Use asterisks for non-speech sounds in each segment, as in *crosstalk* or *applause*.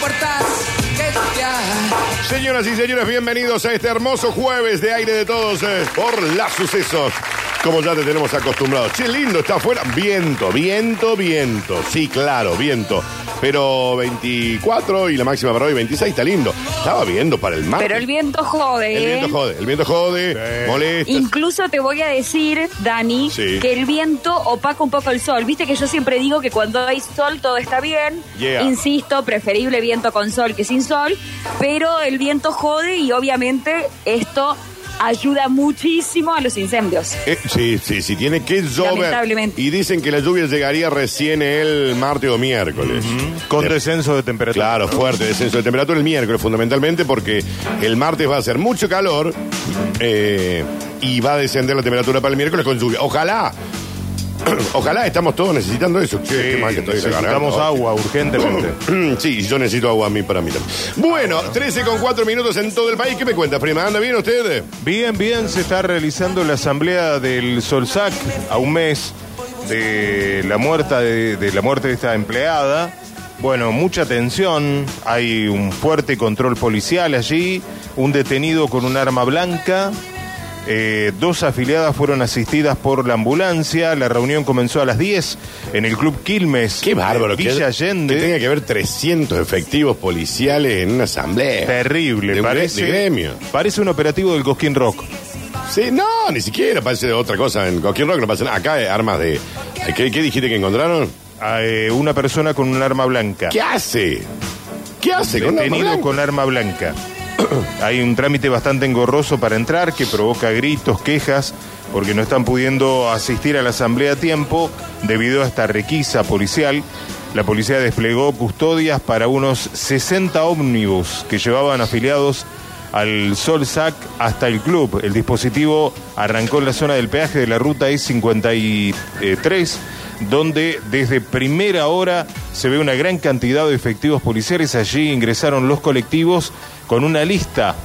puertas. Señoras y señores, bienvenidos a este hermoso jueves de aire de todos eh, por las sucesos. Como ya te tenemos acostumbrados. Che, lindo, está afuera. Viento, viento, viento. Sí, claro, viento. Pero 24 y la máxima para hoy 26, está lindo. Estaba viendo para el mar. Pero el viento jode, El ¿eh? viento jode, el viento jode, molesta. Incluso te voy a decir, Dani, Sí. que el viento opaca un poco el sol. Viste que yo siempre digo que cuando hay sol todo está bien. Yeah. Insisto, preferible viento con sol que sin sol. Pero el viento jode y obviamente esto ayuda muchísimo a los incendios. Eh, sí, sí, sí, tiene que llover. Lamentablemente. Y dicen que la lluvia llegaría recién el martes o miércoles. Con Eh, descenso de temperatura. Claro, fuerte descenso de temperatura el miércoles, fundamentalmente porque el martes va a hacer mucho calor eh, y va a descender la temperatura para el miércoles con lluvia. Ojalá, *clears throat* ojalá estamos todos necesitando eso. Che, qué mal que estoy de la Necesitamos agua urgentemente. *clears throat* Sí, yo necesito agua a mí para mí también. Bueno, 13 con 4 minutos en todo el país. ¿Qué me cuenta, prima? ¿Anda bien usted? Bien, bien, se está realizando la asamblea del Solsac a un mes de la muerte de, de la muerte de esta empleada. Bueno, mucha tensión, hay un fuerte control policial allí, un detenido con un arma blanca, eh, dos afiliadas fueron asistidas por la ambulancia, la reunión comenzó a las 10 en el Club Quilmes. Qué bárbaro. Villa que, Allende. que tenga que haber 300 efectivos policiales en una asamblea. Terrible, De un parece, de gremio. parece un operativo del Cosquín Rock. Sí, no, ni siquiera parece de otra cosa. En cualquier rock no pasa nada. Acá hay armas de. ¿Qué, qué dijiste que encontraron? A, eh, una persona con un arma blanca. ¿Qué hace? ¿Qué hace con Detenido arma blanca? con arma blanca. *clears throat* Hay un trámite bastante engorroso para entrar que provoca gritos, quejas, porque no están pudiendo asistir a la asamblea a tiempo debido a esta requisa policial. La policía desplegó custodias para unos 60 ómnibus que llevaban afiliados al Solsac hasta el club. El dispositivo arrancó en la zona del peaje de la ruta I-53, donde desde primera hora se ve una gran cantidad de efectivos policiales. Allí ingresaron los colectivos con una lista.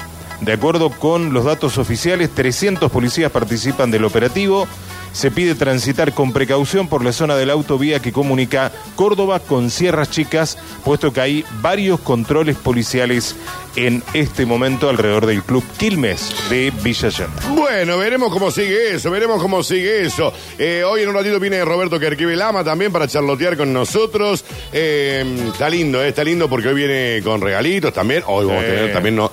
De acuerdo con los datos oficiales, 300 policías participan del operativo. Se pide transitar con precaución por la zona de la autovía que comunica Córdoba con Sierras Chicas, puesto que hay varios controles policiales en este momento alrededor del Club Quilmes de Villa Allende. Bueno, veremos cómo sigue eso, veremos cómo sigue eso. Eh, hoy en un ratito viene Roberto Kerkive Lama también para charlotear con nosotros. Eh, está lindo, eh, está lindo porque hoy viene con regalitos también. Hoy vamos a tener también no.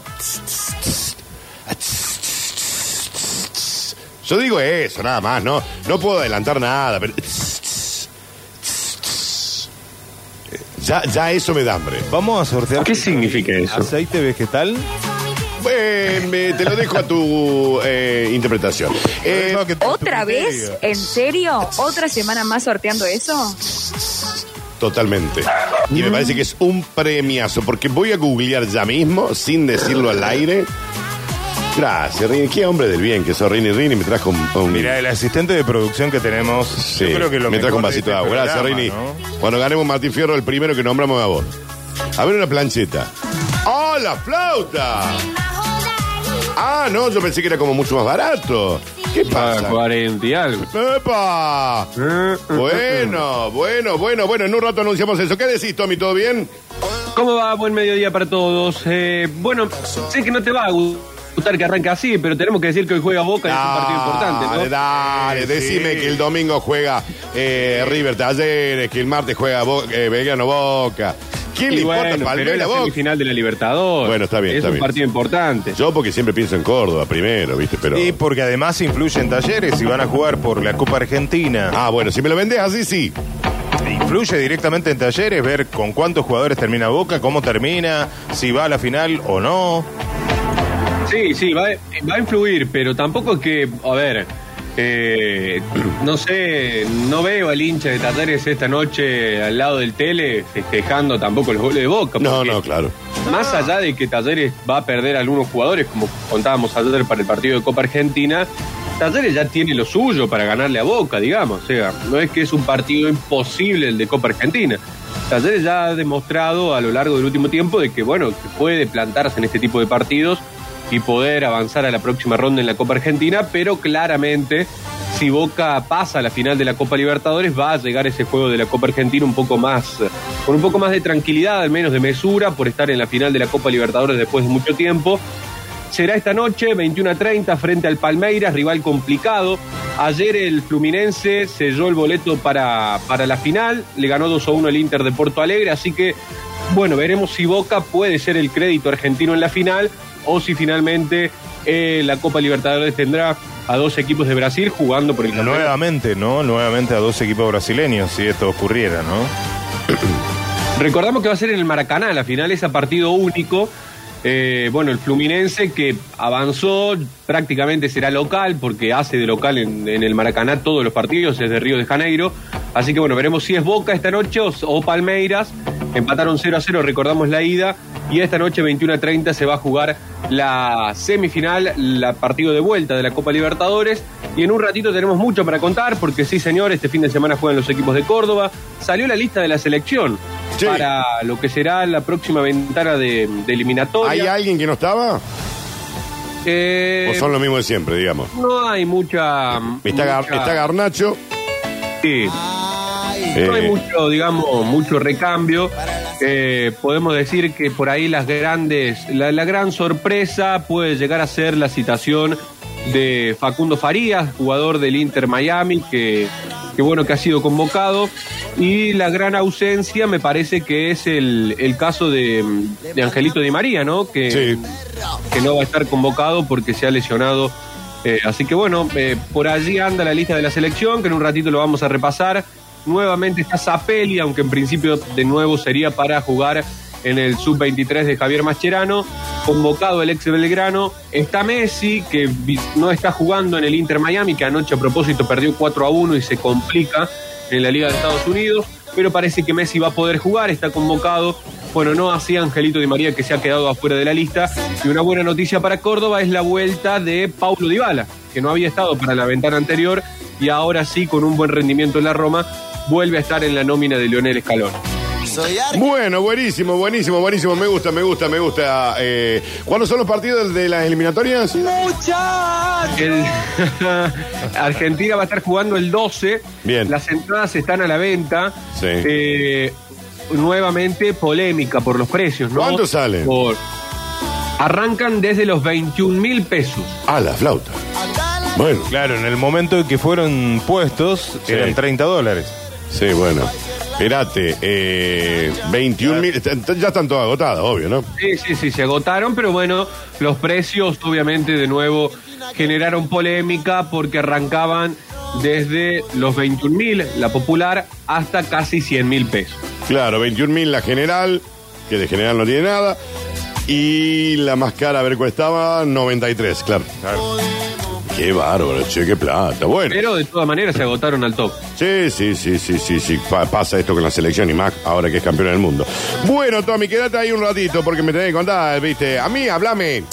Yo digo eso, nada más, no, no puedo adelantar nada, pero. Ya, ya eso me da hambre. Vamos a sortear. ¿Qué significa eso? Aceite vegetal. Eh, me- te lo dejo a tu eh, interpretación. Eh, No, que tu ¿Otra criterio. vez? ¿En serio? ¿Otra semana más sorteando eso? Totalmente. Y me parece que es un premiazo, porque voy a googlear ya mismo, sin decirlo al aire. Gracias, Rini. Qué hombre del bien que sos, Rini. Rini me trajo un... un- Mira, el asistente de producción que tenemos, Sí, yo creo que lo me trajo un vasito de este agua. Gracias, programa, Rini. ¿no? Cuando ganemos Martín Fierro, el primero que nombramos a vos. A ver una plancheta. ¡Oh, la flauta! Ah, no, yo pensé que era como mucho más barato. ¿Qué Ah, pasa? 40 y algo. ¡Epa! Bueno, bueno, bueno, bueno, en un rato anunciamos eso. ¿Qué decís, Tommy? ¿Todo bien? ¿Cómo va? Buen mediodía para todos. Eh, bueno, sé que no te va a gustar que arranque así, pero tenemos que decir que hoy juega Boca y es un partido importante, Dale, ¿no? dale, Sí. decime que el domingo juega eh, River Talleres, que el martes juega Bo- eh, Belgrano Boca. ¿Quién Y le importa bueno, pero es Palmeiras la Boca? semifinal de la Libertadores. Bueno, está bien, Es está un bien. partido importante. Yo porque siempre pienso en Córdoba primero, ¿viste? Pero... Y porque además influyen talleres y van a jugar por la Copa Argentina. Ah, bueno, si me lo vendés así, sí. Influye directamente en talleres, ver con cuántos jugadores termina Boca, cómo termina, si va a la final o no. Sí, sí, va, va a influir, pero tampoco es que, a ver, eh, no sé, no veo al hincha de Talleres esta noche al lado del tele festejando tampoco los goles de Boca. No, no, claro. Más allá de que Talleres va a perder algunos jugadores, como contábamos ayer para el partido de Copa Argentina, Talleres ya tiene lo suyo para ganarle a Boca, digamos. O sea, no es que es un partido imposible el de Copa Argentina. Talleres ya ha demostrado a lo largo del último tiempo de que, bueno, que puede plantarse en este tipo de partidos y poder avanzar a la próxima ronda en la Copa Argentina, pero claramente si Boca pasa a la final de la Copa Libertadores va a llegar ese juego de la Copa Argentina un poco más con un poco más de tranquilidad, al menos de mesura, por estar en la final de la Copa Libertadores después de mucho tiempo. Será esta noche, 21 a 30, frente al Palmeiras, rival complicado. Ayer el Fluminense selló el boleto para, para la final, le ganó 2 a 1 el Inter de Porto Alegre, así que, bueno, veremos si Boca puede ser el crédito argentino en la final o si finalmente eh, la Copa Libertadores tendrá a dos equipos de Brasil jugando por el campeonato. Nuevamente, ¿no? Nuevamente a dos equipos brasileños, si esto ocurriera, ¿no? *clears throat* Recordamos que va a ser en el Maracaná, la final es a partido único. Eh, bueno, el Fluminense que avanzó, prácticamente será local, porque hace de local en, en el Maracaná todos los partidos, es de Río de Janeiro. Así que bueno, veremos si es Boca esta noche o, o Palmeiras. Empataron 0 a 0, recordamos la ida. Y esta noche, 21 a 30, se va a jugar la semifinal, la partido de vuelta de la Copa Libertadores. Y en un ratito tenemos mucho para contar, porque sí, señor, este fin de semana juegan los equipos de Córdoba. Salió la lista de la selección Sí. para lo que será la próxima ventana de, de eliminatoria. ¿Hay alguien que no estaba? Eh, ¿O son lo mismo de siempre, digamos? no hay mucha. Está, mucha- está Garnacho. sí. Eh, No hay mucho, digamos, mucho recambio. Eh, podemos decir que por ahí las grandes, la, la gran sorpresa puede llegar a ser la citación de Facundo Farías, jugador del Inter Miami, que, que bueno que ha sido convocado. Y la gran ausencia me parece que es el, el caso de, de Angelito Di María, ¿no? Que, Sí. que no va a estar convocado porque se ha lesionado. Eh, así que bueno, eh, por allí anda la lista de la selección, que en un ratito lo vamos a repasar. Nuevamente está Zapelli, aunque en principio de nuevo sería para jugar en el sub-23 de Javier Mascherano. Convocado el ex Belgrano. Está Messi, que no está jugando en el Inter Miami, que anoche a propósito perdió 4 a 1 y se complica en la Liga de Estados Unidos. Pero parece que Messi va a poder jugar, está convocado. Bueno, no así Angelito Di María, que se ha quedado afuera de la lista. Y una buena noticia para Córdoba es la vuelta de Paulo Dybala, que no había estado para la ventana anterior y ahora sí, con un buen rendimiento en la Roma, vuelve a estar en la nómina de Lionel Scaloni. Bueno, buenísimo, buenísimo, buenísimo. Me gusta, me gusta, me gusta. Eh, ¿Cuándo son los partidos de las eliminatorias? El- *laughs* Argentina va a estar jugando el 12. Bien. Las entradas están a la venta. Sí. Eh, nuevamente polémica por los precios, ¿no? ¿Cuánto salen? Por- Arrancan desde los 21 mil pesos. Ah, la flauta. Bueno, Claro, en el momento en que fueron puestos, Sí. eran 30 dólares. Sí, bueno. Espérate, eh, 21 mil. Ya están todas agotadas, obvio, ¿no? Sí, sí, sí, se agotaron, pero bueno, los precios obviamente de nuevo generaron polémica porque arrancaban desde los 21 mil, la popular, hasta casi 100 mil pesos. Claro, 21 mil la general, que de general no tiene nada. Y la más cara, a ver cuál estaba, 93, claro. Qué bárbaro, che, qué plata. Bueno. Pero de todas maneras se agotaron al top. Sí, sí, sí, sí, sí, sí. Pa- pasa esto con la selección y más ahora que es campeón del mundo. Bueno, Tommy, quédate ahí un ratito porque me tenés que contar, viste. A mí, hablame.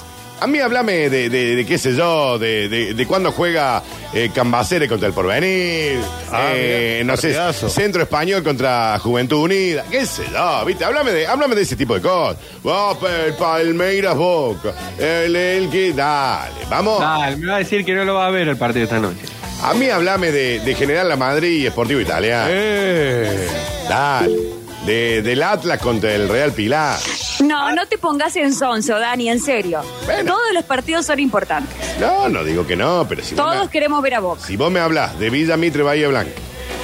A mí, hablame de, de, de qué sé yo, de, de, de cuándo juega eh, Cambaceres contra el Porvenir, Ah, eh, mirá, no sé, partidazo. Centro Español contra Juventud Unida, qué sé yo, viste, háblame de, háblame de ese tipo de cosas. Vos, el Palmeiras Boca, el, el que, dale, vamos. Dale, me va a decir que no lo va a ver el partido esta noche. A mí hablame de, de General La Madrid y Esportivo Italiano. Eh. Dale. De, del Atlas contra el Real Pilar. No, no te pongas en sonso, Dani, en serio. Bueno. Todos los partidos son importantes. No, no digo que no, pero si, vos Todos me, queremos ver a Boca. si vos me hablas de Villa Mitre Bahía Blanca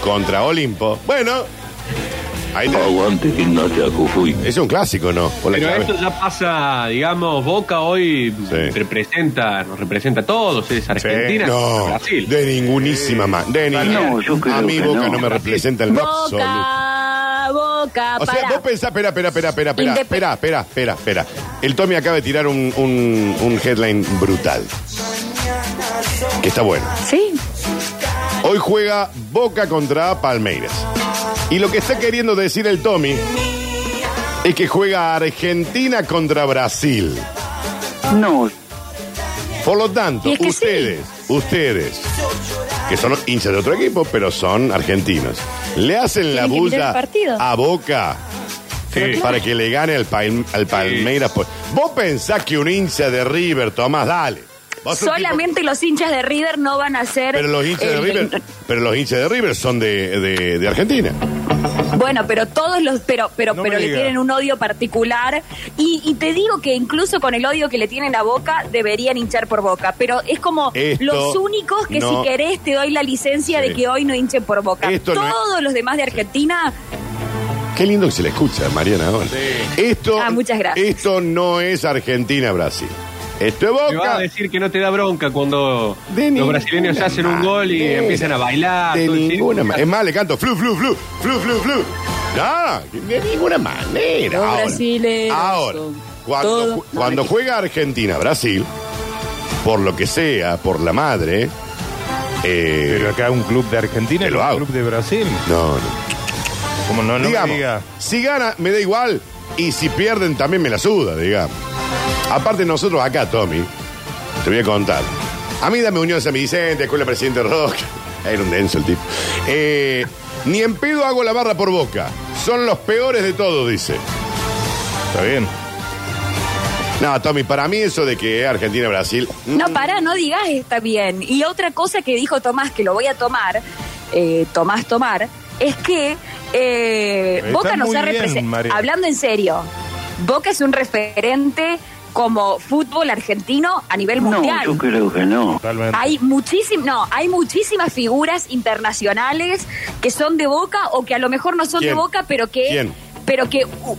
contra Olimpo, bueno, ahí te- Aguante gimnasia Jujuy. es un clásico, ¿no? Pero esto ya pasa, digamos, Boca hoy Sí. representa, nos representa a todos, es Argentina, No, Brasil. de ningunísima más. De ni- No, yo creo a mí que Boca no, no. me representa el más absoluto. O sea, vos pensás, espera, espera, espera, espera, espera, Indep- espera, espera, espera, espera. El Tommy acaba de tirar un, un, un headline brutal. Que está bueno. Sí, Hoy juega Boca contra Palmeiras. Y lo que está queriendo decir el Tommy es que juega Argentina contra Brasil. No, Por lo tanto, Y es que ustedes, ustedes, que son hinchas de otro equipo, pero son argentinos, le hacen la Tienen que mirar bulla partido. a Boca Sí. para que le gane al, Palm- al Palmeiras. Pues, Vos pensás que un hincha de River, Tomás, dale. Solamente los hinchas de River no van a ser. Pero los hinchas de el- River, pero los hinchas de River son de, de- de Argentina. Bueno, pero todos los, pero, pero, No pero le tienen un odio particular y, y te digo que incluso con el odio que le tienen a Boca deberían hinchar por Boca, pero es como Esto los únicos que no- si querés te doy la licencia Sí. de que hoy no hinchen por Boca. Esto no es- Todos los demás de Argentina, Qué lindo que se le escucha, Mariana. Esto, Ah, muchas gracias. Esto no es Argentina-Brasil. Esto es Me vas Boca. a decir que no te da bronca cuando De los brasileños hacen un gol y manera. empiezan a bailar. De ninguna manera. Es más, le canto flu, flu, flu, flu, flu, flu. No, de ninguna manera. Los Ahora, cuando, ju- juega Argentina-Brasil, por lo que sea, por la madre, eh, Pero acá un club de Argentina y lo un hago. club de Brasil. no, no. Como no, no me digamos, diga. si gana, me da igual. Y si pierden, también me la suda, digamos. Aparte, nosotros acá, Tommy, te voy a contar. A mí dame Unión San Vicente, Escuela Presidente Rock. *laughs* Era un denso el tipo. Eh, ni en pedo hago la barra por boca. Son los peores de todos, dice. Está bien. No, Tommy, para mí eso de que Argentina-Brasil. no para, no digas está bien. Y otra cosa que dijo Tomás, que lo voy a tomar, eh, Tomás tomar, es que eh, Boca nos ha representado, hablando en serio, Boca es un referente como fútbol argentino a nivel No, mundial. yo creo que no. Totalmente. Hay muchísim, no, hay muchísimas figuras internacionales que son de Boca o que a lo mejor no son ¿Quién? de Boca, pero que, ¿Quién? pero que uh,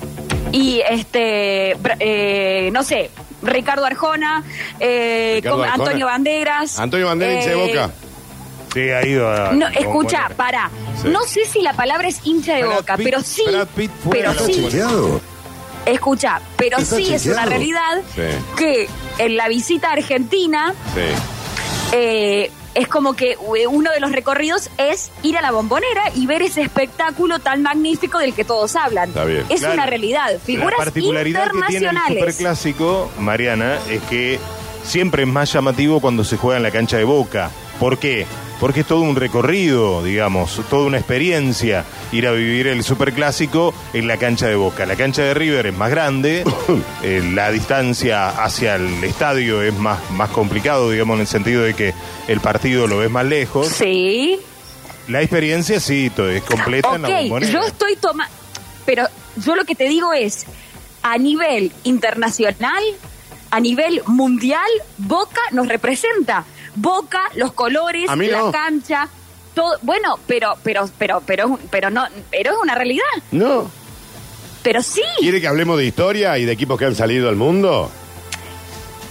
y este, eh, no sé, Ricardo Arjona, eh, Ricardo como Arjona. Antonio Banderas, Antonio Bandera, hincha de eh, boca. Sí, ha ido a. No, escucha, para. Sí. No sé si la palabra es hincha de Brad Boca, Pitt- pero sí, Brad Pitt fue pero sí, componer. escucha, pero ¿Está sí es una realidad Sí. que en la visita a Argentina Sí. eh, es como que eh, uno de los recorridos es ir a la bombonera y ver ese espectáculo tan magnífico del que todos hablan. Está bien. Es Claro. una realidad. Figuras La particularidad que tiene el internacionales. superclásico, Mariana, es que siempre es más llamativo cuando se juega en la cancha de Boca. ¿Por qué? Porque es todo un recorrido, digamos, toda una experiencia ir a vivir el superclásico en la cancha de Boca. La cancha de River es más grande, *laughs* eh, la distancia hacia el estadio es más, más complicado, digamos, en el sentido de que el partido lo ves más lejos. Sí. La experiencia sí, es completa en la bombonera. yo estoy tomando. Pero yo lo que te digo es: a nivel internacional, a nivel mundial, Boca nos representa. Boca, los colores, A mí la no. cancha, todo. Bueno, pero, pero, pero, pero, pero no, pero es una realidad. No. Pero sí, ¿Quiere que hablemos de historia y de equipos que han salido al mundo?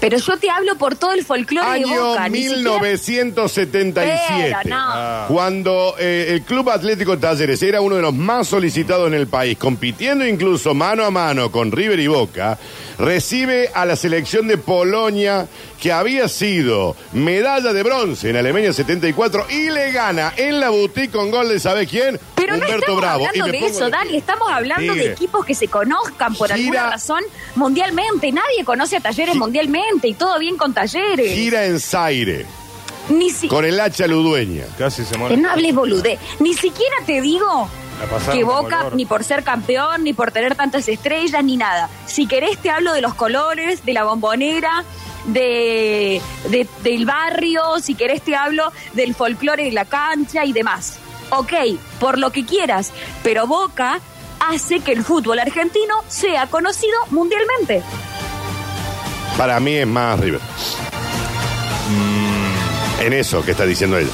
Pero yo te hablo por todo el folclore de Año Boca. ni siquiera- 1977. Pero no. Cuando eh, el Club Atlético Talleres era uno de los más solicitados en el país, compitiendo incluso mano a mano con River y Boca, recibe a la selección de Polonia, que había sido medalla de bronce en Alemania 74, y le gana en la boutique con gol de ¿sabe quién? Pero no estamos Bravo. Hablando de eso, de Dani. Estamos hablando Tigre. de equipos que se conozcan por Gira- alguna razón mundialmente. Nadie conoce a Talleres mundialmente y todo bien con Talleres. Gira en Zaire, Ni si- con el hacha ludueña. Casi se Que muere. no hables boludé. Ni siquiera te digo que Boca, ni por ser campeón, ni por tener tantas estrellas, ni nada. Si querés te hablo de los colores, de la bombonera, de, de- del barrio, si querés te hablo del folclore de la cancha y demás. Ok, por lo que quieras, pero Boca hace que el fútbol argentino sea conocido mundialmente. Para mí es más River. En eso que está diciendo ella.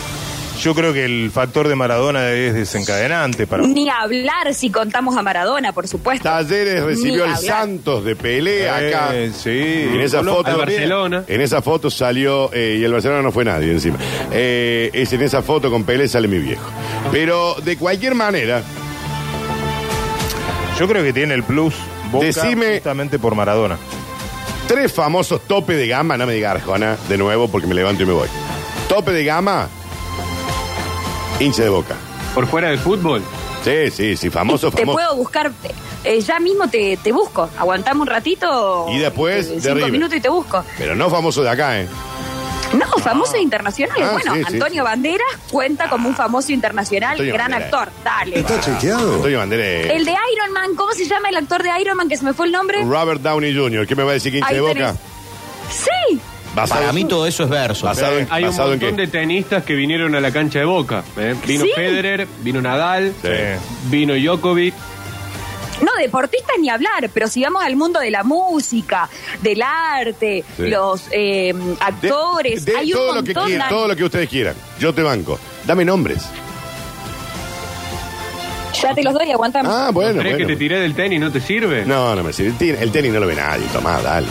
Yo creo que el factor de Maradona es desencadenante para. Ni hablar si contamos a Maradona, por supuesto. Talleres recibió hablar. Santos de Pelé acá. Eh, sí. En esa foto, Al. Barcelona. En esa foto salió, eh, y el Barcelona no fue nadie encima. Eh, es en esa foto con Pelé sale mi viejo. Pero de cualquier manera, Yo creo que tiene el plus Boca Decime- justamente por Maradona. tres famosos tope de gama, no me diga Arjona, de nuevo porque me levanto y me voy. Tope de gama, hincha de boca. Por fuera del fútbol. Sí, sí, sí, famoso, te famoso. puedo buscar, eh, ya mismo te, te busco. Aguantame un ratito. Y después, eh, cinco minutos y te busco. Pero no famoso de acá, ¿eh? No, famosos internacionales. Ah, bueno, sí, Antonio sí. Banderas cuenta como un famoso internacional, Antonio gran Banderas. actor. Dale. ¿Está chequeado? Antonio Banderas. El de Iron Man, ¿cómo se llama el actor de Iron Man que se me fue el nombre? Robert Downey Jr., ¿qué me va a decir que hincha de boca? tenés. Sí, Basado- Para mí todo eso es verso. Basado en, Hay un basado montón de tenistas que vinieron a la cancha de Boca. ¿eh? Vino Sí. Federer, vino Nadal, Sí. vino Djokovic. No, deportistas ni hablar, pero si vamos al mundo de la música, del arte, Sí. los eh, actores, de hay un todo lo que montón quieran, de- todo lo que ustedes quieran. Yo te banco. Dame nombres. Ya te los doy, aguantame. Ah, bueno. ¿Crees bueno. que te tiré del tenis no te sirve? No, no me sirve. El tenis, el tenis no lo ve nadie. Tomá, dale.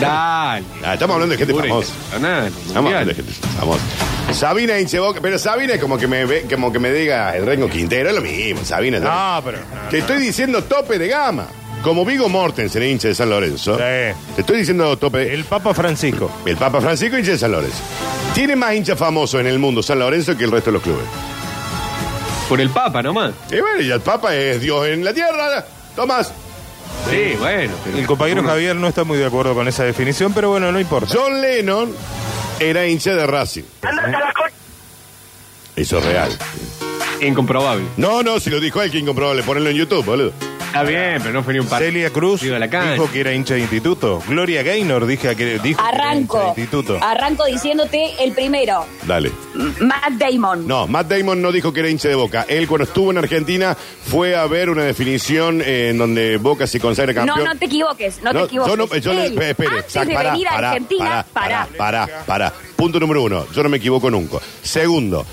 Dale. Ah, estamos hablando de gente famosa. Estamos hablando de gente famosa. Sabina hinche boca, pero Sabina es como que me ve, como que me diga el Rengo Quintero, es lo mismo, Sabina. No, pero. Te estoy diciendo tope de gama. Como Vigo Mortensen, hincha de San Lorenzo. Sí. Te estoy diciendo tope. El Papa Francisco. El Papa Francisco hincha de San Lorenzo. Tiene más hinchas famosos en el mundo San Lorenzo que el resto de los clubes. Por el Papa nomás. Y bueno, y el Papa es Dios en la tierra. Tomás. Sí, bueno. pero- El compañero Javier no está muy de acuerdo con esa definición, pero bueno, no importa. John Lennon era hincha de Racing. Eso es real. Incomprobable. No, no, si lo dijo él, que incomprobable. Ponelo en YouTube, boludo. Está bien, pero no fue ni un partido. Celia Cruz la cancha. dijo que era hincha de instituto. Gloria Gaynor dije que, dijo que era hincha Arranco. de instituto. Arranco diciéndote el primero, Dale. Matt Damon. No, Matt Damon no dijo que era hincha de Boca. Él cuando estuvo en Argentina fue a ver una definición eh, en donde Boca se consagra No, campeón. no te equivoques, no, te equivoques. Yo no, yo le- Él, espere, antes sac- de pará, venir a pará, Argentina, pará, para. pará, pará, pará. Punto número uno, yo no me equivoco nunca. Segundo,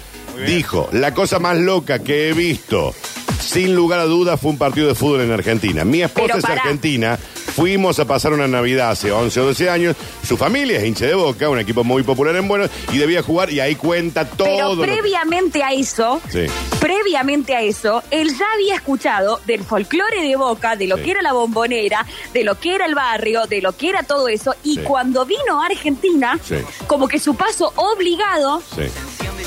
dijo, la cosa más loca que he visto, sin lugar a dudas, fue un partido de fútbol en Argentina. Mi esposa Pero es pará. argentina, fuimos a pasar una Navidad hace 11 o 12 años, su familia es hincha de Boca, un equipo muy popular en Buenos, y debía jugar, y ahí cuenta todo. Pero lo que- previamente a eso, Sí. previamente a eso, él ya había escuchado del folclore de Boca, de lo Sí. que era la bombonera, de lo que era el barrio, de lo que era todo eso, y Sí. cuando vino a Argentina, Sí. como que su paso obligado Sí.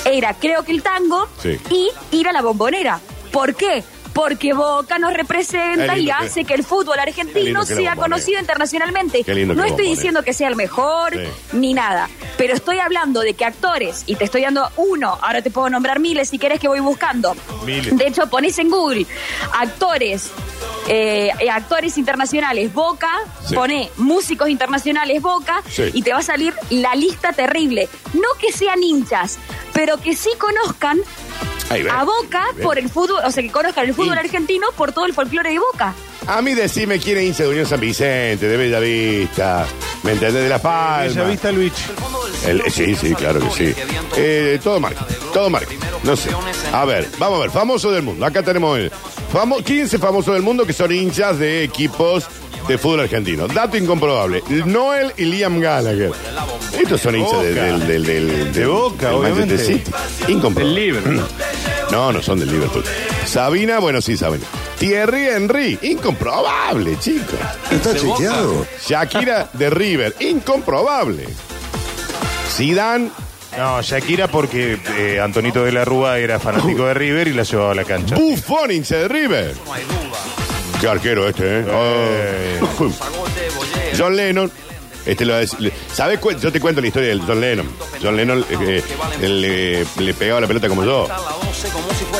era, creo que el tango, Sí. y ir a la bombonera. ¿Por qué? Porque Boca nos representa y hace que el fútbol argentino sea conocido internacionalmente. No estoy diciendo que sea el mejor Sí. ni nada, pero estoy hablando de que actores, y te estoy dando uno, ahora te puedo nombrar miles si querés que voy buscando. Miles. De hecho, pones en Google actores. eh, eh, actores internacionales Boca, Sí. pone músicos internacionales Boca Sí. y te va a salir la lista terrible. No que sean hinchas, pero que sí conozcan a Boca por el fútbol, o sea, que conozcan el fútbol argentino por todo el folclore de Boca. A mí decime quién es hincha de Unión San Vicente, de Bellavista, ¿me entendés? De La Palma. ¿Ya viste Luis? El- sí, sí, claro que sí. Eh, todo marca, todo marca. No sé. A ver, vamos a ver, famoso del mundo. Acá tenemos el famo 15 famosos del mundo que son hinchas de equipos de fútbol argentino. Dato incomprobable. Noel y Liam Gallagher. Estos son hinchas de, Boca. del, del, del- De Boca, del Manchester. City. Incomprobable. Del Liverpool. No, no son del Liverpool. Sabina, bueno, sí, Sabina. Thierry Henry, incomprobable, chicos. Está chequeado. Shakira de River, incomprobable. Zidane, No, Shakira porque eh, Antonito de la Rúa era fanático de River y la llevaba a la cancha. Buffon, hincha de River. Qué arquero este, ¿eh? Oh. John Lennon. Este lo es- ¿Sabes cuál? Yo te cuento la historia de John Lennon. John Lennon eh, eh, le, le pegaba la pelota como yo.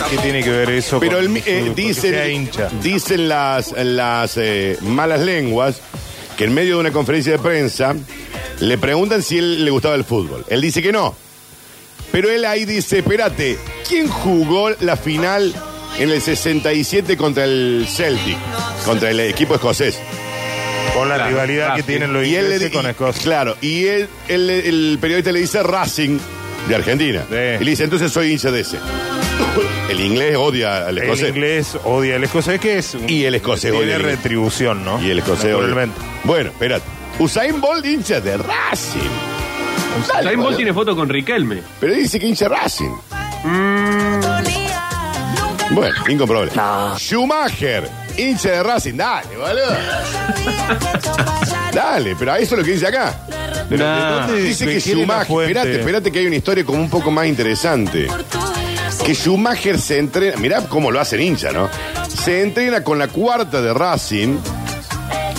¿Qué tiene que ver eso Pero el, mi- eh, dicen, hincha? dicen las, las eh, malas lenguas que en medio de una conferencia de prensa le preguntan si él le gustaba el fútbol. Él dice que no. Pero él ahí dice, espérate, ¿quién jugó la final en el 67 contra el Celtic? Contra el equipo escocés. Con la Claro, rivalidad que tienen los Y él le ingleses con Escocia. Claro, y él, él- el periodista le dice Racing de Argentina. Sí. Y le dice, entonces soy hincha de ese. *coughs* El inglés odia al El escocés. inglés odia al escocés, que es un- Y el escocés odia tiene retribución, ¿no? Y el escocés odia. Bueno, espérate. Usain Bolt hincha de Racing. Dale, Usain Bolt tiene foto con Riquelme. Pero dice que hincha Racing. Bueno, incomprobable. Schumacher, hincha de Racing. Dale, boludo. Dale, pero a eso es lo que dice acá. Pero, ¿de Nah. dónde Dice que quiere la Schumacher. fuente? Espérate, espérate que hay una historia como un poco más interesante. Que Schumacher se entrena. Mirá cómo lo hacen hincha, ¿no? Se entrena con la cuarta de Racing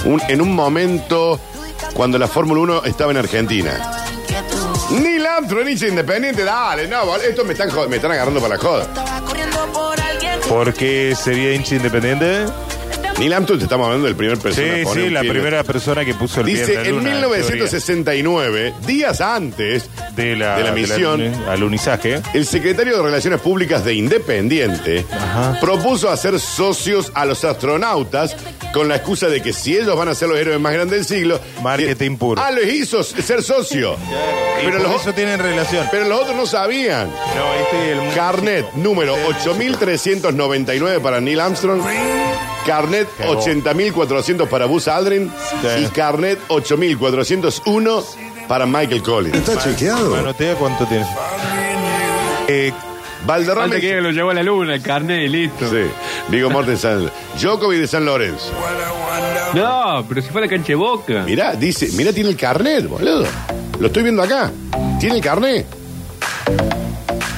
un- en un momento cuando la Fórmula 1 estaba en Argentina. Neil Armstrong, hincha independiente, dale, no, bol- esto me están, jod- me están agarrando para la joda. ¿Por qué sería hincha independiente? Neil Armstrong, te estamos hablando del primer persona. Sí, sí, la pie en primera persona que puso el pie Dice, en la en luna, 1969, días antes de la, de la misión, del alunizaje. el secretario de Relaciones Públicas de Independiente Ajá. propuso hacer socios a los astronautas con la excusa de que si ellos van a ser los héroes más grandes del siglo... Marketing que- puro. Ah, les hizo ser socio. *laughs* Y Pero por los, eso tienen relación. pero los otros no sabían. No, este es el Carnet número 8399 para Neil Armstrong. Carnet Qué bo- 80400 para Buzz Aldrin. Sí. Y carnet 8401 para Michael Collins. ¿Está chequeado? Manotea cuánto tiene. Eh, Valderrama. Falta que lo llevó a la luna, el carnet y listo. Sí. Digo Mortensen. *laughs* Djokovic de San Lorenzo. No, pero si fue a la cancha de boca. Mirá, dice, mirá, tiene el carnet, boludo. Lo estoy viendo acá. Tiene el carnet.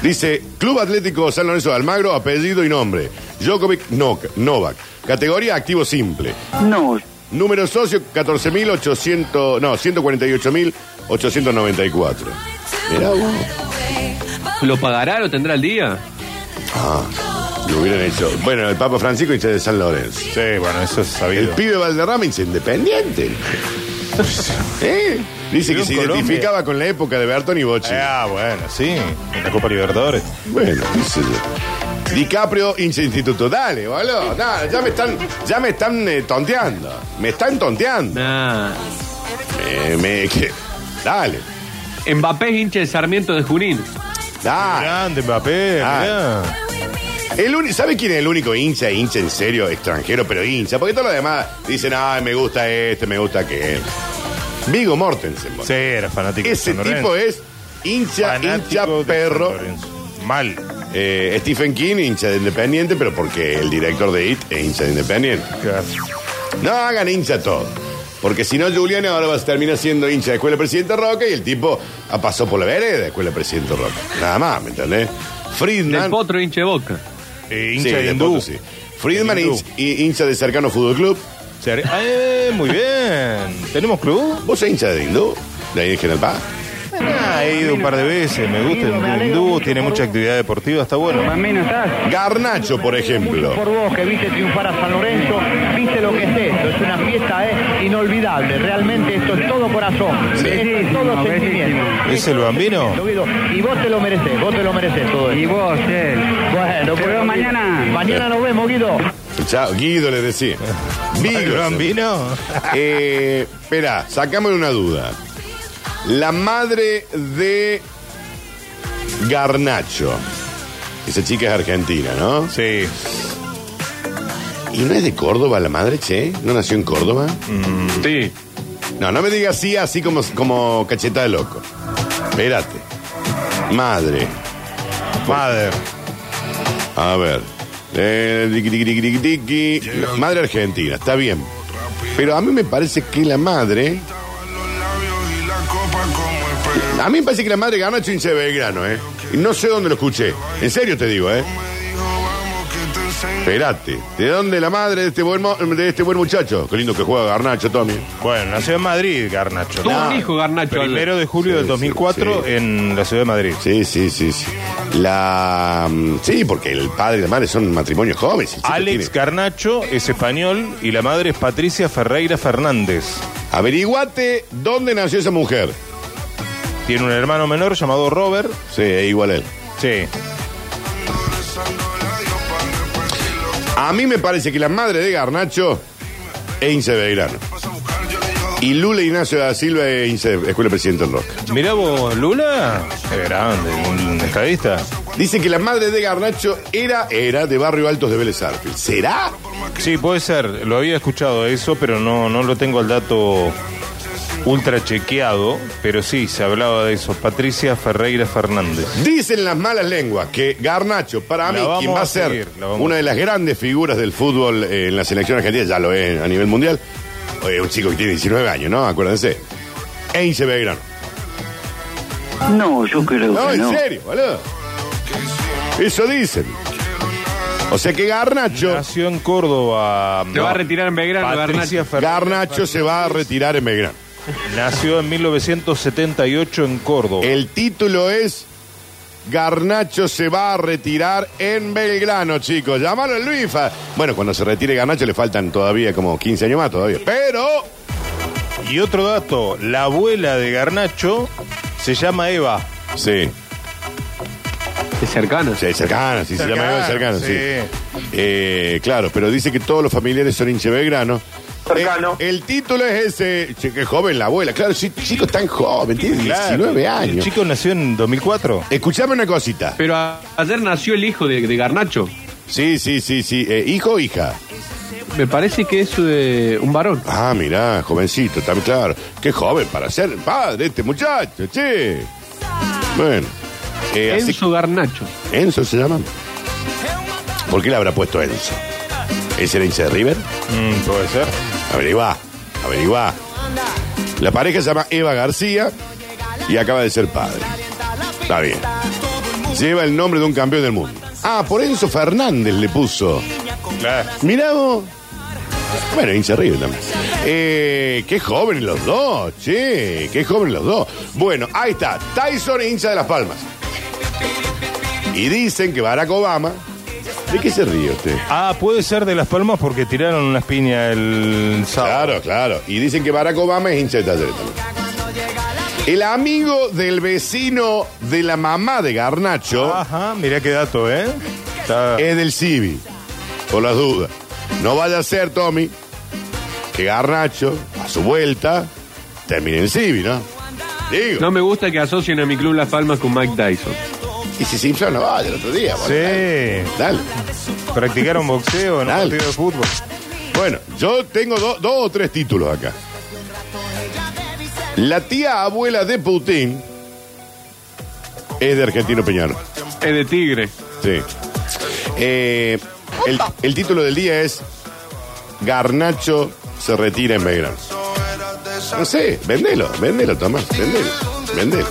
Dice, Club Atlético San Lorenzo de Almagro, apellido y nombre. Djokovic no, Novak. Categoría activo simple. No, Número socio 14.800, no, 148.894. Mirá vos. ¿Lo pagará? ¿Lo tendrá al día? Ah, lo hubieran hecho. Bueno, el Papa Francisco hincha de San Lorenzo. sí, bueno, eso es El sabido. pibe Valderrama hincha independiente. *laughs* ¿Eh? Dice que se Colombia. identificaba con la época de Bertoni Bocci. Ah, bueno, sí. En la Copa Libertadores. Bueno, sé yo. DiCaprio, hincha instituto. Dale, boludo. Dale, ya me están, ya me están eh, tonteando. Me están tonteando. Nah. Eh, me- que- dale, Mbappé es hincha de Sarmiento de Junín. dale. Grande, Mbappé, Ah. mirá. El uni- ¿Sabe quién es el único hincha, hincha en serio, extranjero, pero hincha? Porque todos los demás dicen, ay, me gusta este, me gusta aquel. Vigo Mortensen. boludo. Sí, era fanático de Ese San Lorenzo. tipo es hincha, Fanático hincha de perro. San Lorenzo. Mal. Eh, Stephen King, hincha de Independiente, pero porque el director de IT es hincha de Independiente. Claro. No hagan hincha todo. Porque si no, Julián ahora va a terminar siendo hincha de Escuela Presidente Roca y el tipo ah, pasó por la vereda de Escuela Presidente Roca. Nada más, ¿me entendés? Friedman. potro hincha de boca. Eh, Sí, hincha de de hindú. Sí. Friedman, Hindú. hincha, de Cercano Fútbol Club. Eh, muy bien. ¿Tenemos club? ¿Vos sos hincha de Hindú? De ahí en General Paz. Ah, he ido un par de veces, me gusta el hindú, tiene mucha actividad deportiva, está bueno. Mamino, ¿estás? Garnacho, por ejemplo. Por vos que viste triunfar a San Lorenzo, viste lo que es esto, es una fiesta eh, inolvidable, realmente esto es todo corazón, esto es todo sentimiento. ¿Es el bambino? Y vos te lo mereces, vos te lo mereces todo Y esto. vos, él. Bueno, Te veo mañana. Mañana nos vemos, Guido. Chao, Guido le decía. *laughs* ¿El Vigo. bambino? Eh, espera, sacame una duda. La madre de Garnacho. Esa chica es argentina, ¿no? Sí. ¿Y no es de Córdoba la madre, che? ¿No nació en Córdoba? Sí. No, no me digas así, así como, como cacheta de loco. Espérate. Madre. Madre. A ver. Eh, tiqui, tiqui. La Madre argentina, está bien. Pero a mí me parece que la madre. A mí me parece que la madre hincha de Belgrano, ¿eh? Y no sé dónde lo escuché. En serio te digo, ¿eh? Espérate. ¿De dónde la madre de este buen, mo- de este buen muchacho? Qué lindo que juega Garnacho, Tommy. Bueno, nació en Madrid, Garnacho. Tuvo No. un hijo Garnacho. Primero de julio Sí, del 2004 sí, sí. en la ciudad de Madrid. Sí, sí, sí, sí. La. mm, Sí, porque el padre y la madre son matrimonios jóvenes. El chico Alex tiene- Garnacho es español y la madre es Patricia Ferreira Fernández. Averiguate dónde nació esa mujer. Tiene un hermano menor llamado Robert. Sí, es igual a él. Sí. A mí me parece que la madre de Garnacho es hincha de Belgrano. Y Lula Ignacio da Silva es hincha de Escuela Presidente del Roca. Mirá vos, Lula. Qué grande, un estadista. Dice que la madre de Garnacho era, era de Barrio Altos de Vélez Arfield. ¿Será? Sí, puede ser. Lo había escuchado eso, pero no, no lo tengo al dato ultra chequeado. Pero sí, se hablaba de eso. Patricia Ferreira Fernández. Dicen las malas lenguas que Garnacho, para La mí, vamos quien va a a ser seguir, la vamos una a de las grandes figuras del fútbol eh, en la selección argentina, ya lo es a nivel mundial, eh, un chico que tiene 19 años, ¿no? Acuérdense. De Belgrano. no, yo creo No, que en no. serio, boludo. Eso dicen. O sea que Garnacho, Nació en Córdoba. Se va a retirar en Belgrano, Patricia Ferreira. Garnacho se va a retirar en Belgrano. Nació en 1978 en Córdoba. El título es Garnacho se va a retirar en Belgrano, chicos. Llamalo al Luifa. Bueno, cuando se retire Garnacho le faltan todavía como 15 años más todavía. Pero. Y otro dato, la abuela de Garnacho se llama Eva. Sí. Es cercano. Sí, cercana, sí, se llama Eva cercana, sí. sí. Eh, claro, pero dice que todos los familiares son hinche Belgrano. Cercano. Eh, el título es ese. Che, qué joven la abuela. Claro, sí, chico tan joven, tiene Claro. 19 El años. chico nació en 2004. Escuchame una cosita. Pero a- ayer nació el hijo de, de Garnacho. Sí, sí, sí, sí. Eh, ¿Hijo o hija? Me parece que es eh, un varón. Ah, mirá, jovencito, también claro. Qué joven para ser padre este muchacho, che. Bueno. Eh, así- Enzo Garnacho. Enzo se llama. ¿Por qué le habrá puesto Enzo? ¿Es el hincha de River? Mm, puede ser. Averiguá, averiguá. La pareja se llama Eva García y acaba de ser padre. Está bien. Lleva el nombre de un campeón del mundo. Ah, por Enzo Fernández le puso. Mirá vos. Bueno, hincha River también. Eh, qué jóvenes los dos, che. Qué jóvenes los dos. Bueno, ahí está. Tyson hincha de Las Palmas. Y dicen que Barack Obama. ¿De qué se ríe usted? Ah, puede ser de Las Palmas porque tiraron unas piñas el sábado. Claro, claro. Y dicen que Barack Obama es hincha de Talleres también. El amigo del vecino de la mamá de Garnacho Ajá, mirá qué dato, ¿eh? Está- es del Civi. Por las dudas. No vaya a ser, Tommy, que Garnacho, a su vuelta, termine en Civi, ¿no? Digo. No me gusta que asocien a mi club Las Palmas con Mike Tyson. Y si Simpson no vaya el otro día, bueno. Sí. Dale. Practicaron boxeo en un Dale. partido de fútbol. Bueno, yo tengo do- dos o tres títulos acá. La tía abuela de Putin es de Argentino Peñarol. Es de Tigre. Sí. Eh, el, el título del día es Garnacho se retira en Belgrano. No sé, vendelo, vendelo, Tomás, vendelo, vendelo.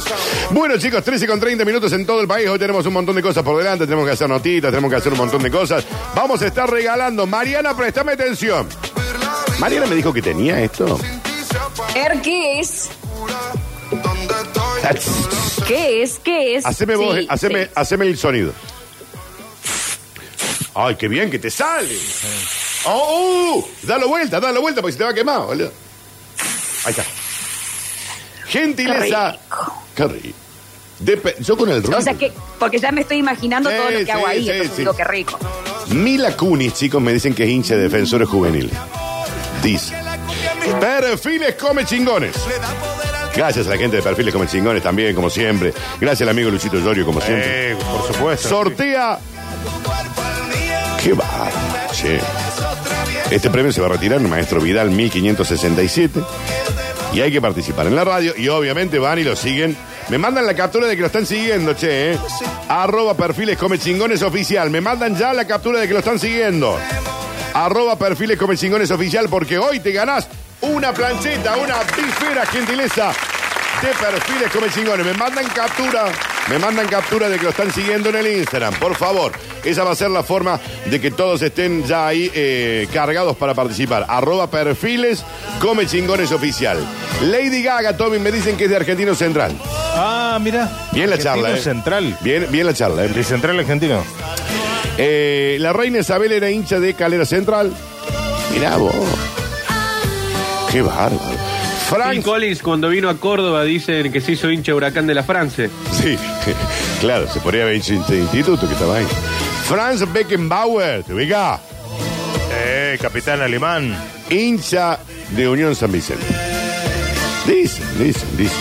Bueno, chicos, 13 con 30 minutos en todo el país. Hoy tenemos un montón de cosas por delante, tenemos que hacer notitas, tenemos que hacer un montón de cosas. Vamos a estar regalando. Mariana, préstame atención. Mariana me dijo que tenía esto. Er, ¿Qué es? ¿Qué es? ¿Qué es? Haceme vos, Sí, haceme, sí. haceme el sonido. Ay, qué bien que te sale. Oh, uh, dalo vuelta, dalo vuelta porque se te va a quemar, boludo. Ahí está. Gentileza. Qué rico. Depe- yo con el ruido. O sea que, porque ya me estoy imaginando Sí, todo lo que hago sí, ahí, sí, entonces sí. digo que rico. Mila Kunis, chicos, me dicen que es hincha de defensores juveniles. Dice. Perfiles come chingones. Gracias a la gente de Perfiles come chingones también, como siempre. Gracias al amigo Luchito Llorio, como siempre. Eh, por supuesto. Sortea. Qué bárbaro, che. Este premio se va a retirar en Maestro Vidal 1567. Y hay que participar en la radio. Y obviamente van y lo siguen. Me mandan la captura de que lo están siguiendo, che. ¿eh? Arroba perfiles come chingones oficial. Me mandan ya la captura de que lo están siguiendo. Arroba perfiles come chingones oficial porque hoy te ganás una plancheta, una bifera gentileza de perfiles come chingones. Me mandan captura, me mandan captura de que lo están siguiendo en el Instagram, por favor. Esa va a ser la forma de que todos estén ya ahí eh, cargados para participar. Arroba perfiles come chingones oficial. Lady Gaga, Tommy, me dicen que es de Argentino Central. Ah, mira. Bien la Argentino charla, ¿eh? Central. Bien, bien la charla, ¿eh? De Central Argentino. Eh, la reina Isabel era hincha de Calera Central. Mirá vos. Qué bárbaro. Phil Frank. Collins, cuando vino a Córdoba, dicen que se hizo hincha huracán de la France. Sí, *laughs* claro, se podría haber hecho este instituto que estaba ahí. Franz Beckenbauer, te ubica, Eh, capitán alemán. hincha de Unión San Vicente. Dicen, dicen, dicen.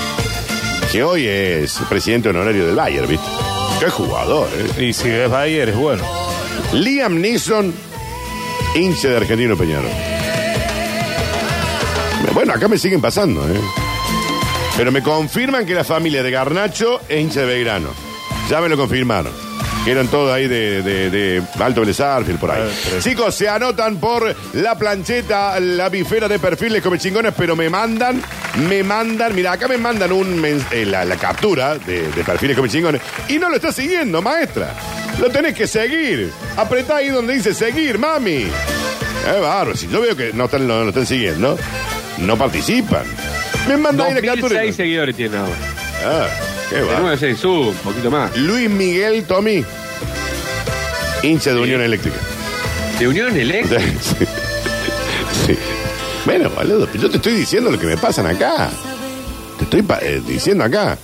Que hoy es presidente honorario del Bayern, ¿viste? Qué jugador, ¿eh? Y si es Bayer, es bueno. Liam Neeson, hincha de Argentino Peñarol. Bueno, acá me siguen pasando, ¿eh? Pero me confirman que la familia de Garnacho es hincha de Belgrano. Ya me lo confirmaron. Que eran todos ahí de, de, de Alto Belezarfield, por ahí. Ah, Chicos, se anotan por la plancheta, la bifera de perfiles come chingones, pero me mandan, me mandan, mira, acá me mandan un eh, la, la captura de, de perfiles come chingones y no lo está siguiendo, maestra. Lo tenés que seguir. Apretá ahí donde dice seguir, mami. Es bárbaro. Si yo veo que no están, no, lo están siguiendo, no participan. Me mandan ahí la captura. 2006 seguidores tiene ahora. Ah, Qué va. 9 a 6, sube un poquito más. Luis Miguel Tommy, hincha de Unión Eléctrica. De Unión Eléctrica. *laughs* Sí. Sí. Bueno, boludo, yo te estoy diciendo lo que me pasan acá. Te estoy pa- eh, diciendo acá.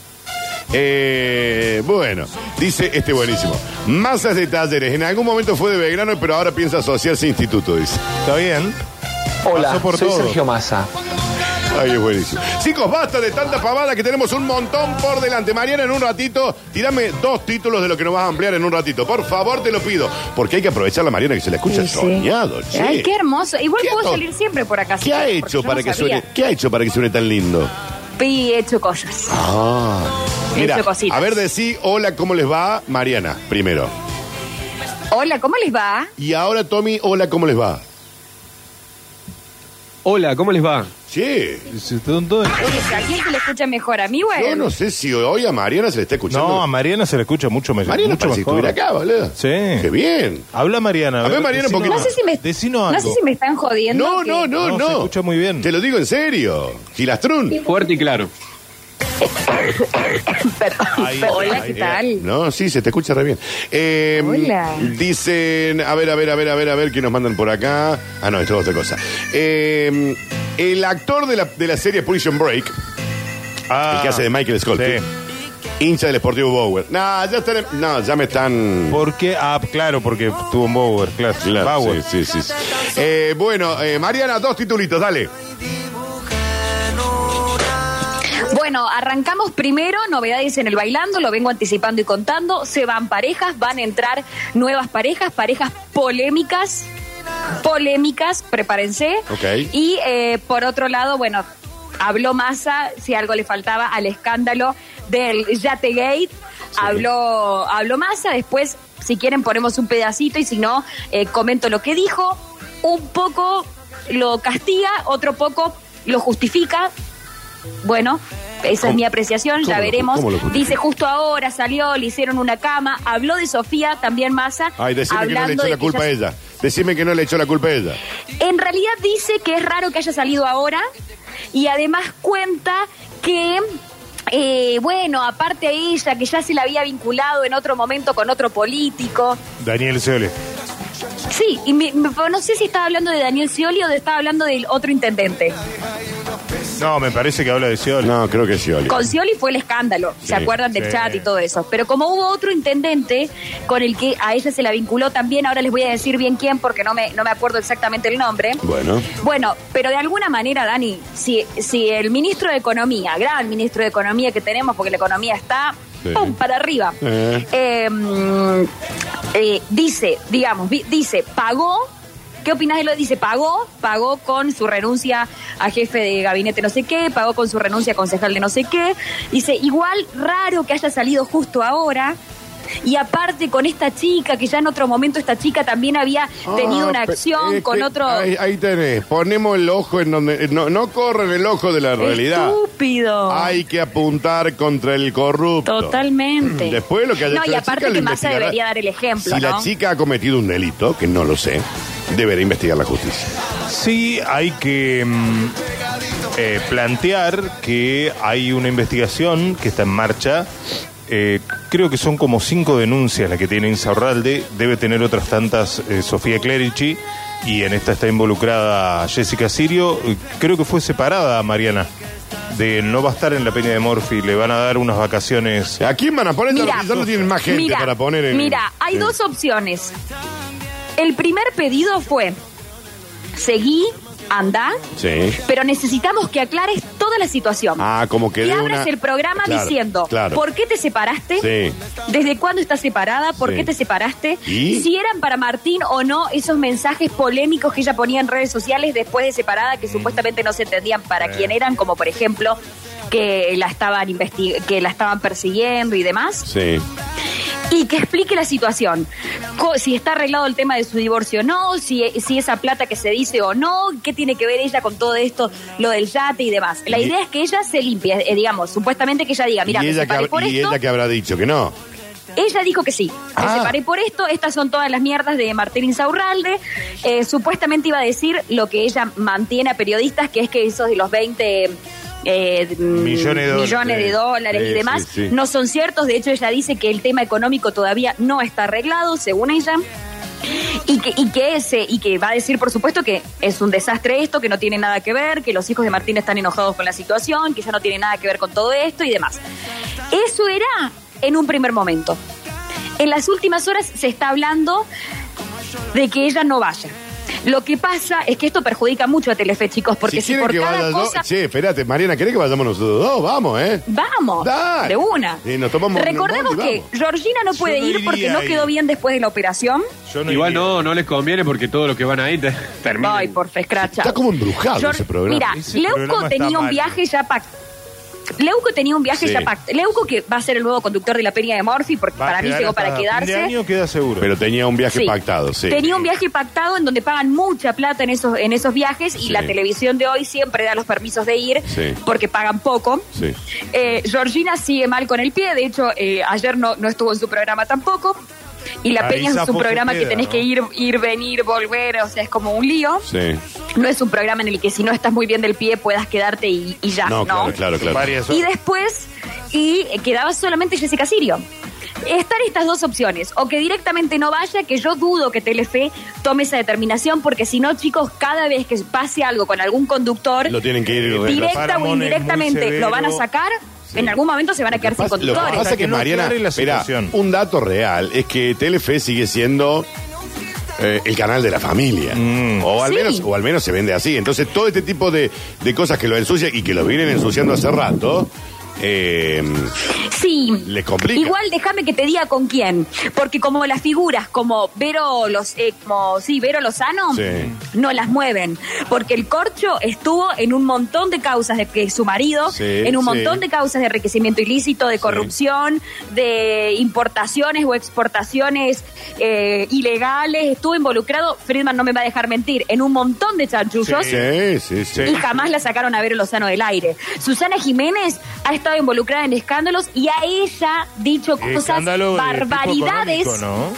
Eh, bueno, dice este buenísimo. Masas de talleres. En algún momento fue de Belgrano, pero ahora piensa asociarse a instituto, dice. Está bien. Hola, por soy todo. Sergio Massa. Ay, es buenísimo. Chicos, basta de tanta pavada que tenemos un montón por delante. Mariana, en un ratito, tirame dos títulos de lo que nos vas a ampliar en un ratito. Por favor, te lo pido. Porque hay que aprovechar la Mariana que se la escucha Sí, sí. soñado, che. Ay, qué hermoso. Igual ¿Qué puedo salir siempre por acá. ¿Qué ha porque hecho yo para no que sabía. suene? ¿Qué ha hecho para que suene tan lindo? Y he hecho cosas. Ah. He Mira, hecho cositas. a ver, decí hola, ¿cómo les va? Mariana, primero. Hola, ¿cómo les va? Y ahora, Tommy, hola, ¿cómo les va? Hola, ¿cómo les va? Che, Si están todos- Oye, si alguien se le escucha mejor a mí, bueno. yo no sé si hoy a Mariana se le está escuchando. No, a Mariana se le escucha mucho mejor. Mariana mucho parece que mejor. estuviera acá, boludo. Sí. Qué bien. Habla Mariana. A ver, Mariana, un poquito No sé si me, Decinos no algo. sé si me están jodiendo. No, que- no, no, No, no. se escucha muy bien. Te lo digo en serio. Gilastrún. Fuerte y claro. *laughs* Ahí, Hola, ahí, ¿qué tal? No, sí, se te escucha re bien. Eh, Hola. Dicen, a ver, a ver, a ver, a ver, a ver, ¿qué nos mandan por acá? Ah, no, esto es otra cosa. Eh, el actor de la, de la serie Prison Break, Ah, el que hace de Michael Scott, sí. hincha del Sportivo Bower. No, ya están, no, ya me están... ¿Por qué? Ah, claro, porque tuvo un Bauer, claro. Claro, Bauer. sí, sí, sí. Eh, bueno, eh, Mariana, dos titulitos, dale. Bueno, arrancamos primero, novedades en el bailando, lo vengo anticipando y contando. Se van parejas, van a entrar nuevas parejas, parejas polémicas, polémicas, prepárense. Y eh, por otro lado, bueno, habló Massa, si algo le faltaba al escándalo del Yategate, habló, habló Massa, después, si quieren, ponemos un pedacito y si no, eh, comento lo que dijo. Un poco lo castiga, otro poco lo justifica. Bueno, esa es mi apreciación, ¿Cómo ya veremos. Dice justo ahora salió, le hicieron una cama, habló de Sofía, también Massa. Ay, decime que no le echó de la culpa ella- a ella. Decime que no le echó la culpa a ella. En realidad dice que es raro que haya salido ahora y además cuenta que, eh, bueno, aparte ella, que ya se la había vinculado en otro momento con otro político. Daniel Scioli. Sí, y me- me- no sé si estaba hablando de Daniel Scioli o de estaba hablando del otro intendente. No, me parece que habla de Scioli. No, creo que sí, Oli. Con Scioli fue el escándalo, Sí, ¿se acuerdan del sí. chat y todo eso? Pero como hubo otro intendente con el que a ella se la vinculó también, ahora les voy a decir bien quién porque no me, no me acuerdo exactamente el nombre. Bueno. Bueno, pero de alguna manera, Dani, si, si el ministro de Economía, gran ministro de Economía que tenemos, porque la economía está Sí. ¡pum! para arriba, Eh. eh, mm, eh, dice, digamos, dice, pagó. ¿Qué opinas de lo? Dice, pagó, pagó con su renuncia a jefe de gabinete no sé qué, pagó con su renuncia a concejal de no sé qué. Dice, igual raro que haya salido justo ahora. Y aparte con esta chica, que ya en otro momento esta chica también había tenido Ah, una pe- acción es con otro... Ahí, ahí tenés. Ponemos el ojo en donde. No, no corren el ojo de la realidad. Estúpido. Hay que apuntar contra el corrupto. Totalmente. *clears throat* Después lo que haya No, hecho y aparte chica, que Massa debería dar el ejemplo, Si la chica ha cometido un delito, que no lo sé, deberá investigar la justicia. Sí, hay que mm, eh, plantear que hay una investigación que está en marcha. Eh, creo que son como cinco denuncias las que tiene Insaurralde. Debe tener otras tantas eh, Sofía Clerici. Y en esta está involucrada Jessica Sirio. Eh, Creo que fue separada Mariana. De no va a estar en la Peña de Morfi. Le van a dar unas vacaciones. ¿A quién van a poner? Ya Mira, no- ya no tienen más gente mira, para poner en. Mira, hay dos opciones. El primer pedido fue, seguí, anda, Sí. pero necesitamos que aclares toda la situación. Ah, como que y abras una- el programa Claro, diciendo claro. por qué te separaste, Sí. desde cuándo estás separada, por Sí. qué te separaste, ¿Y? si eran para Martín o no esos mensajes polémicos que ella ponía en redes sociales después de separada que supuestamente no se entendían para quién eran, como por ejemplo que la estaban que la estaban persiguiendo y demás Sí. Y que explique la situación. Co- Si está arreglado el tema de su divorcio o no, si, si esa plata que se dice o no, qué tiene que ver ella con todo esto, lo del yate y demás. La Y- idea es que ella se limpie, eh, digamos, supuestamente que ella diga, mira, y ella, que, por y esto. ella que habrá dicho que no. Ella dijo que sí. Ah. Me separé por esto. Estas son todas las mierdas de Martín Insaurralde. Eh, supuestamente iba a decir lo que ella mantiene a periodistas, que es que esos de los 20 eh, mm, Millones de dólares. millones de dólares Sí, y demás, sí, sí. no son ciertos. De hecho, ella dice que el tema económico todavía no está arreglado, según ella. Y que, y que ese, y que va a decir, por supuesto, que es un desastre esto, que no tiene nada que ver, que los hijos de Martín están enojados con la situación, que ya no tiene nada que ver con todo esto y demás. Eso era en un primer momento. En las últimas horas se está hablando de que ella no vaya. Lo que pasa es que esto perjudica mucho a Telefe, chicos, porque si, quieren por que cada cosa... dos- Che, espérate, Mariana, ¿querés que vayamos nosotros dos? Vamos, ¿eh? Vamos, Dale. de una. Y nos tomamos Recordemos que vamos. Georgina no puede no ir porque no quedó bien después de la operación. Yo no Igual iría. no, no les conviene porque todos los que van ahí te terminan. Ay, por fe, escracha. Está como embrujado ese programa. Mira, Ese Leuco programa tenía un mal. viaje ya pactado. Leuco tenía un viaje Sí. ya pactado. Leuco que va a ser el nuevo conductor de la Peña de Morphy porque Va para mí llegó para de quedarse. año queda seguro. Pero tenía un viaje Sí. pactado, sí. Tenía un viaje pactado en donde pagan mucha plata en esos, en esos viajes y Sí. la televisión de hoy siempre da los permisos de ir Sí. porque pagan poco. Sí. Eh, Georgina sigue mal con el pie, de hecho eh, ayer no, no estuvo en su programa tampoco. Y La Ahí Peña es un programa que tenés ¿no? que ir, ir, venir, volver, o sea, es como un lío. Sí. No es un programa en el que si no estás muy bien del pie puedas quedarte y, y ya, No, ¿no? claro, claro, claro. Varias Y después, y quedaba solamente Jessica Sirio. Están estas dos opciones, o que directamente no vaya, que yo dudo que Telefe tome esa determinación, porque si no, chicos, cada vez que pase algo con algún conductor, Lo tienen que ir. directa o indirectamente lo van a severo. En algún momento se van a quedar sin Lo que conductores. pasa es que que no Mariana, mira, un dato real es que Telefe sigue siendo eh, el canal de la familia. Mm. O, al Sí. menos, o al menos se vende así. Entonces, todo este tipo de, de cosas que lo ensucian y que lo vienen ensuciando hace rato, eh, Sí. Le complica. Igual déjame que te diga con quién. Porque como las figuras, como Vero los, eh, como sí, Vero Lozano, Sí. no las mueven. Porque el corcho estuvo en un montón de causas de que su marido, Sí, en un montón de causas de enriquecimiento ilícito, de corrupción, de importaciones o exportaciones eh, ilegales. Estuvo involucrado, Friedman no me va a dejar mentir, en un montón de chanchullos. Y jamás la sacaron a Vero Lozano del aire. Susana Jiménez ha estado involucrada en escándalos y ha ella dicho cosas, Escándalo de tipo barbaridades. económico, ¿no?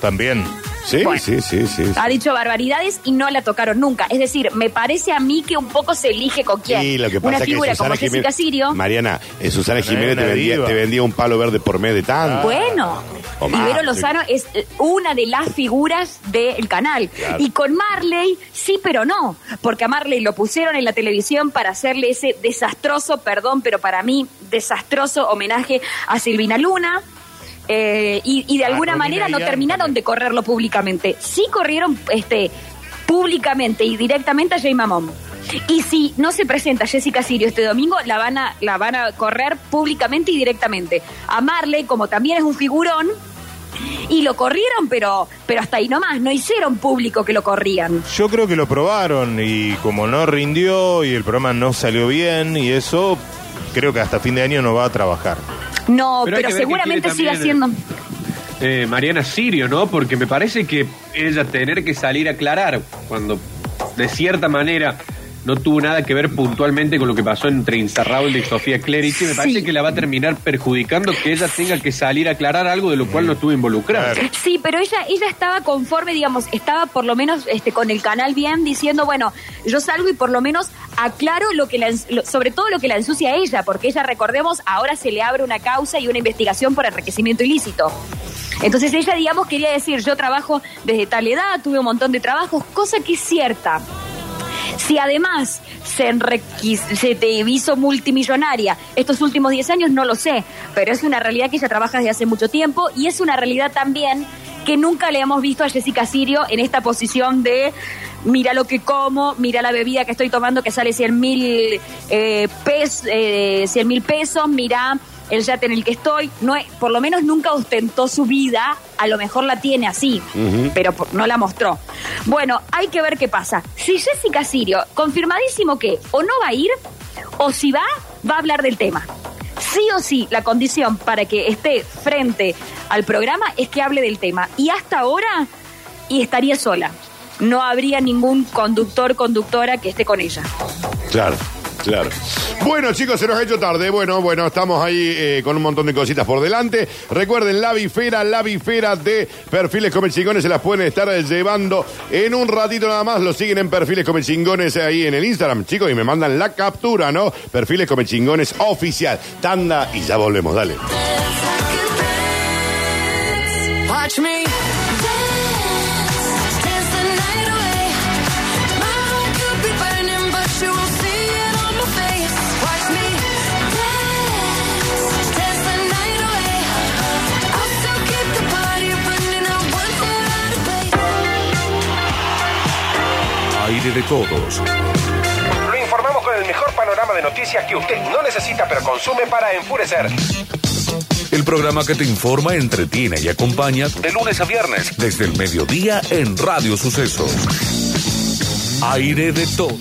También. Sí, Bueno. sí, sí, sí. sí. Ha dicho barbaridades y no la tocaron nunca. Es decir, me parece a mí que un poco se elige con quién. Y lo que pasa Una es que figura Susana como Jessica Jiménez- Sirio. Mariana, eh, Susana Jiménez te vendía, te vendía un palo verde por mes de tanto. Bueno, O y más, Vero sí. Lozano es eh, una de las figuras del canal. Claro. Y con Marley, sí, pero no. Porque a Marley lo pusieron en la televisión para hacerle ese desastroso, perdón, pero para mí, desastroso homenaje a Silvina Luna. Eh, y, y de A alguna manera no terminaron de correrlo públicamente. Sí corrieron este públicamente y directamente a Jay Mamón. Y si no se presenta Jessica Sirio este domingo, la van a, la van a correr públicamente y directamente. A Marley, como también es un figurón, y lo corrieron, pero, pero hasta ahí nomás, no hicieron público que lo corrían. Yo creo que lo probaron y como no rindió y el programa no salió bien y eso, creo que hasta fin de año no va a trabajar. No, Pero seguramente sigue también, haciendo. eh, Mariana Sirio, ¿no? Porque me parece que ella tener que salir a aclarar cuando de cierta manera no tuvo nada que ver puntualmente con lo que pasó entre Inzarraúl y Sofía Clerici, me parece Sí. que la va a terminar perjudicando que ella tenga que salir a aclarar algo de lo cual no estuvo involucrada. Claro. Sí, pero ella, ella estaba conforme, digamos, estaba por lo menos este, con el canal bien diciendo, bueno, yo salgo y por lo menos aclaro lo que la, lo- sobre todo lo que la ensucia a ella, porque ella, recordemos, ahora se le abre una causa y una investigación por enriquecimiento ilícito. Entonces ella, digamos, quería decir, yo trabajo desde tal edad, tuve un montón de trabajos, cosa que es cierta. Si además se, se te hizo multimillonaria estos últimos 10 años, no lo sé, pero es una realidad que ella trabaja desde hace mucho tiempo y es una realidad también que nunca le hemos visto a Jessica Sirio en esta posición de mira lo que como, mira la bebida que estoy tomando que sale 100 mil eh, pes- eh, 100 mil pesos, mira el yate en el que estoy, no es- por lo menos nunca ostentó su vida, a lo mejor la tiene así, pero no la mostró. Bueno, hay que ver qué pasa. Si Jessica Sirio, confirmadísimo que o no va a ir, o si va, va a hablar del tema. Sí o sí, la condición para que esté frente al programa es que hable del tema. Y hasta ahora, y estaría sola. No habría ningún conductor, conductora que esté con ella. Claro, claro. Bueno, chicos, se nos ha hecho tarde. Bueno, bueno, estamos ahí eh, con un montón de cositas por delante. Recuerden, la bifera, la bifera de Perfiles Come Chingones se las pueden estar eh, llevando en un ratito nada más. Lo siguen en Perfiles Come Chingones ahí en el Instagram, chicos, y me mandan la captura, ¿no? Perfiles Come Chingones oficial. Tanda y ya volvemos, dale. Watch me. Aire de todos. Lo informamos con el mejor panorama de noticias que usted no necesita pero consume para enfurecer. El programa que te informa, entretiene y acompaña de lunes a viernes desde el mediodía en Radio Sucesos. Aire de todo.